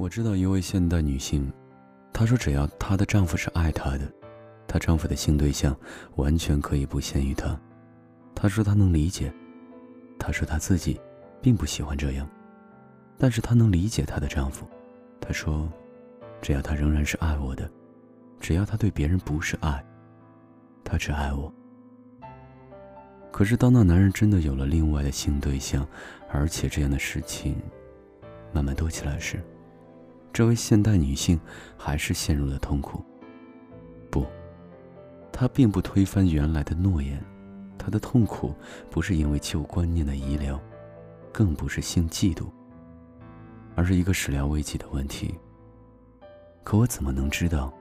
我知道一位现代女性，她说只要她的丈夫是爱她的，她丈夫的性对象完全可以不限于她。她说她能理解，她说她自己并不喜欢这样，但是她能理解她的丈夫。她说，只要他仍然是爱我的，只要他对别人不是爱，他只爱我。可是当那男人真的有了另外的性对象，而且这样的事情慢慢多起来时，这位现代女性还是陷入了痛苦。不，她并不推翻原来的诺言，她的痛苦不是因为旧观念的遗留，更不是性嫉妒，而是一个始料未及的问题。可我怎么能知道，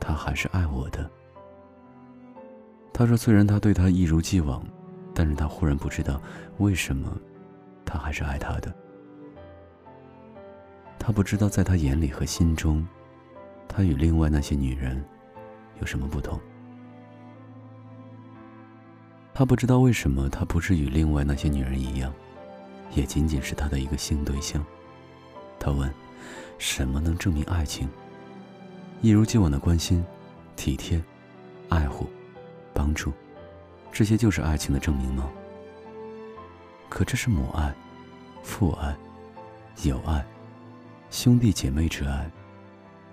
他还是爱我的？他说：“虽然他对他一如既往，但是他忽然不知道为什么，他还是爱他的。他不知道在他眼里和心中，他与另外那些女人有什么不同。他不知道为什么他不是与另外那些女人一样，也仅仅是他的一个性对象。他问：什么能证明爱情？一如既往的关心、体贴、爱护。”帮助，这些就是爱情的证明吗？可这是母爱、父爱、友爱、兄弟姐妹之爱，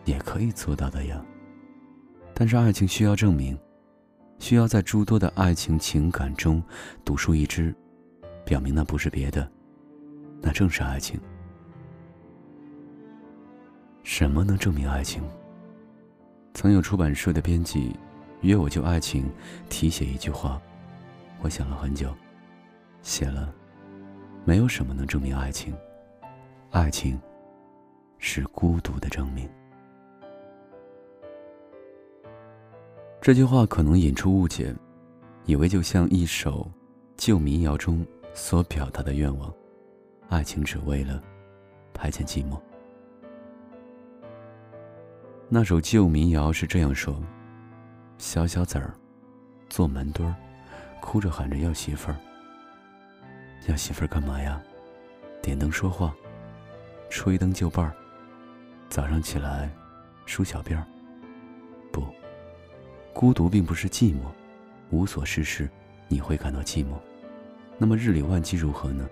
也可以做到的呀。但是爱情需要证明，需要在诸多的爱情情感中独树一帜，表明那不是别的，那正是爱情。什么能证明爱情？曾有出版社的编辑。约我就爱情题写一句话，我想了很久，写了，没有什么能证明爱情，爱情是孤独的证明。这句话可能引出误解，以为就像一首旧民谣中所表达的愿望，爱情只为了排遣寂寞。那首旧民谣是这样说。小小子儿，坐门墩儿，哭着喊着要媳妇儿。要媳妇儿干嘛呀？点灯说话，吹灯就伴儿。早上起来，梳小辫儿。不，孤独并不是寂寞，无所事事，你会感到寂寞。那么日理万机如何呢？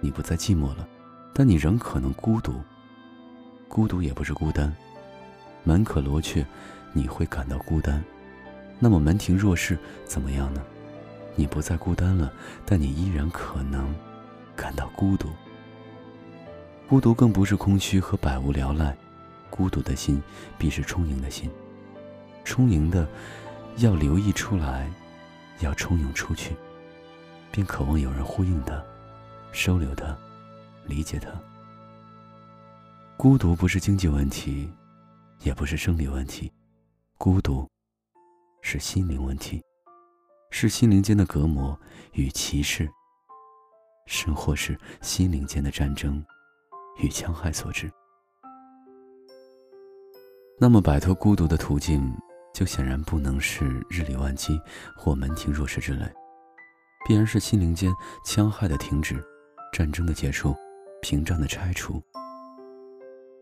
你不再寂寞了，但你仍可能孤独。孤独也不是孤单，门可罗雀，你会感到孤单。那么门庭若市怎么样呢？你不再孤单了，但你依然可能感到孤独。孤独更不是空虚和百无聊赖，孤独的心必是充盈的心。充盈的要流溢出来，要充盈出去，并渴望有人呼应他、收留他、理解他。孤独不是经济问题，也不是生理问题，孤独。是心灵问题，是心灵间的隔膜与歧视，甚或是心灵间的战争与戕害所致。那么，摆脱孤独的途径，就显然不能是日理万机或门庭若市之类，必然是心灵间戕害的停止，战争的结束，屏障的拆除，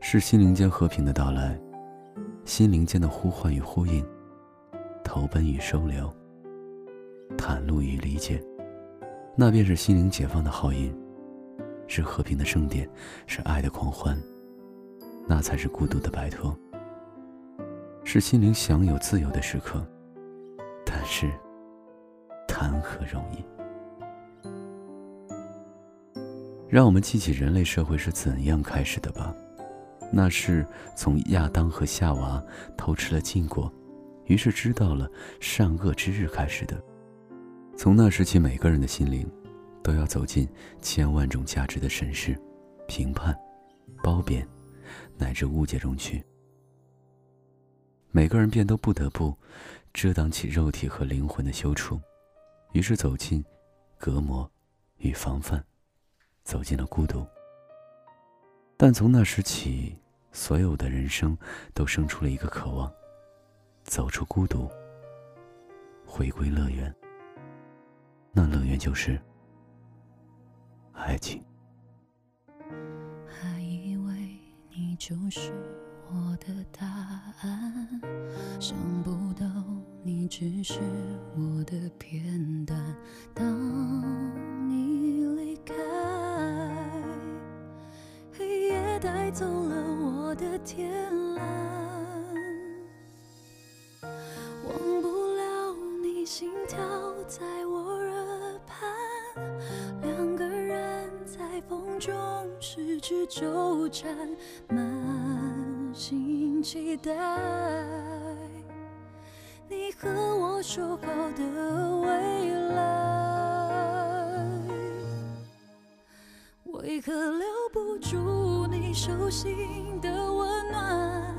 是心灵间和平的到来，心灵间的呼唤与呼应。投奔与收留，袒露与理解，那便是心灵解放的号音，是和平的盛典，是爱的狂欢，那才是孤独的摆脱，是心灵享有自由的时刻。但是，谈何容易？让我们记起人类社会是怎样开始的吧，那是从亚当和夏娃偷吃了禁果。于是知道了善恶之日开始的。从那时起，每个人的心灵都要走进千万种价值的审视、评判、褒贬，乃至误解中去。每个人便都不得不遮挡起肉体和灵魂的羞处，于是走进隔膜与防范，走进了孤独。但从那时起，所有的人生都生出了一个渴望。走出孤独，回归乐园。那乐园就是爱情。还以为你就是我的答案。想不到你只是我的片段。当你离开，黑夜带走了我的天蓝。忘不了你心跳在我耳畔，两个人在风中失去纠缠，满心期待你和我说好的未来，为何留不住你手心的温暖？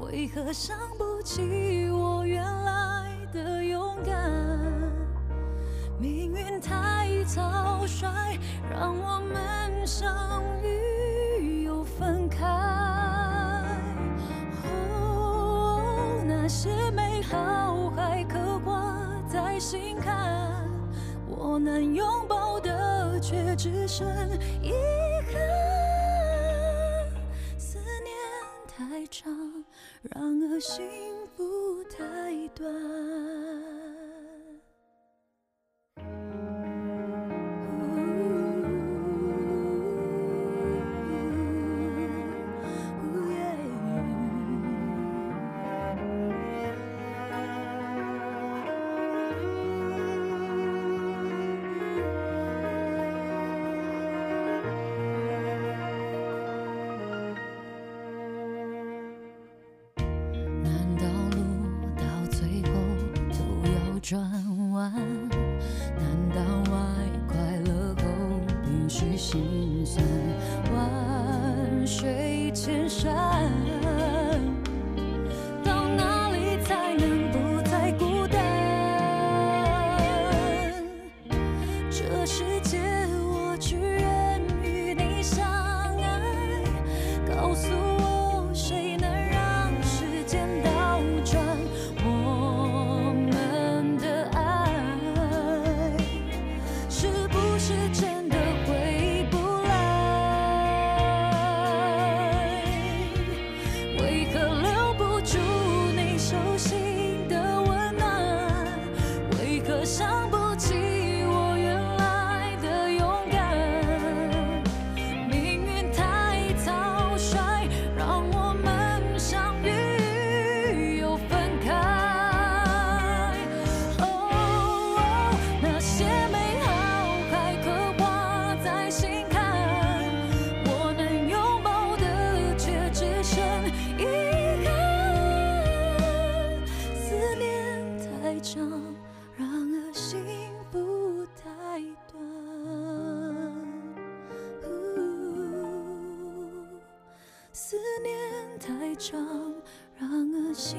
为何想不起我原来的勇敢？命运太草率，让我们相遇又分开。那些美好还刻画在心坎，我能拥抱的却只剩遗憾。思念太长，让恶心去心酸？万水千山，到哪里才能不再孤单？这世界让恶心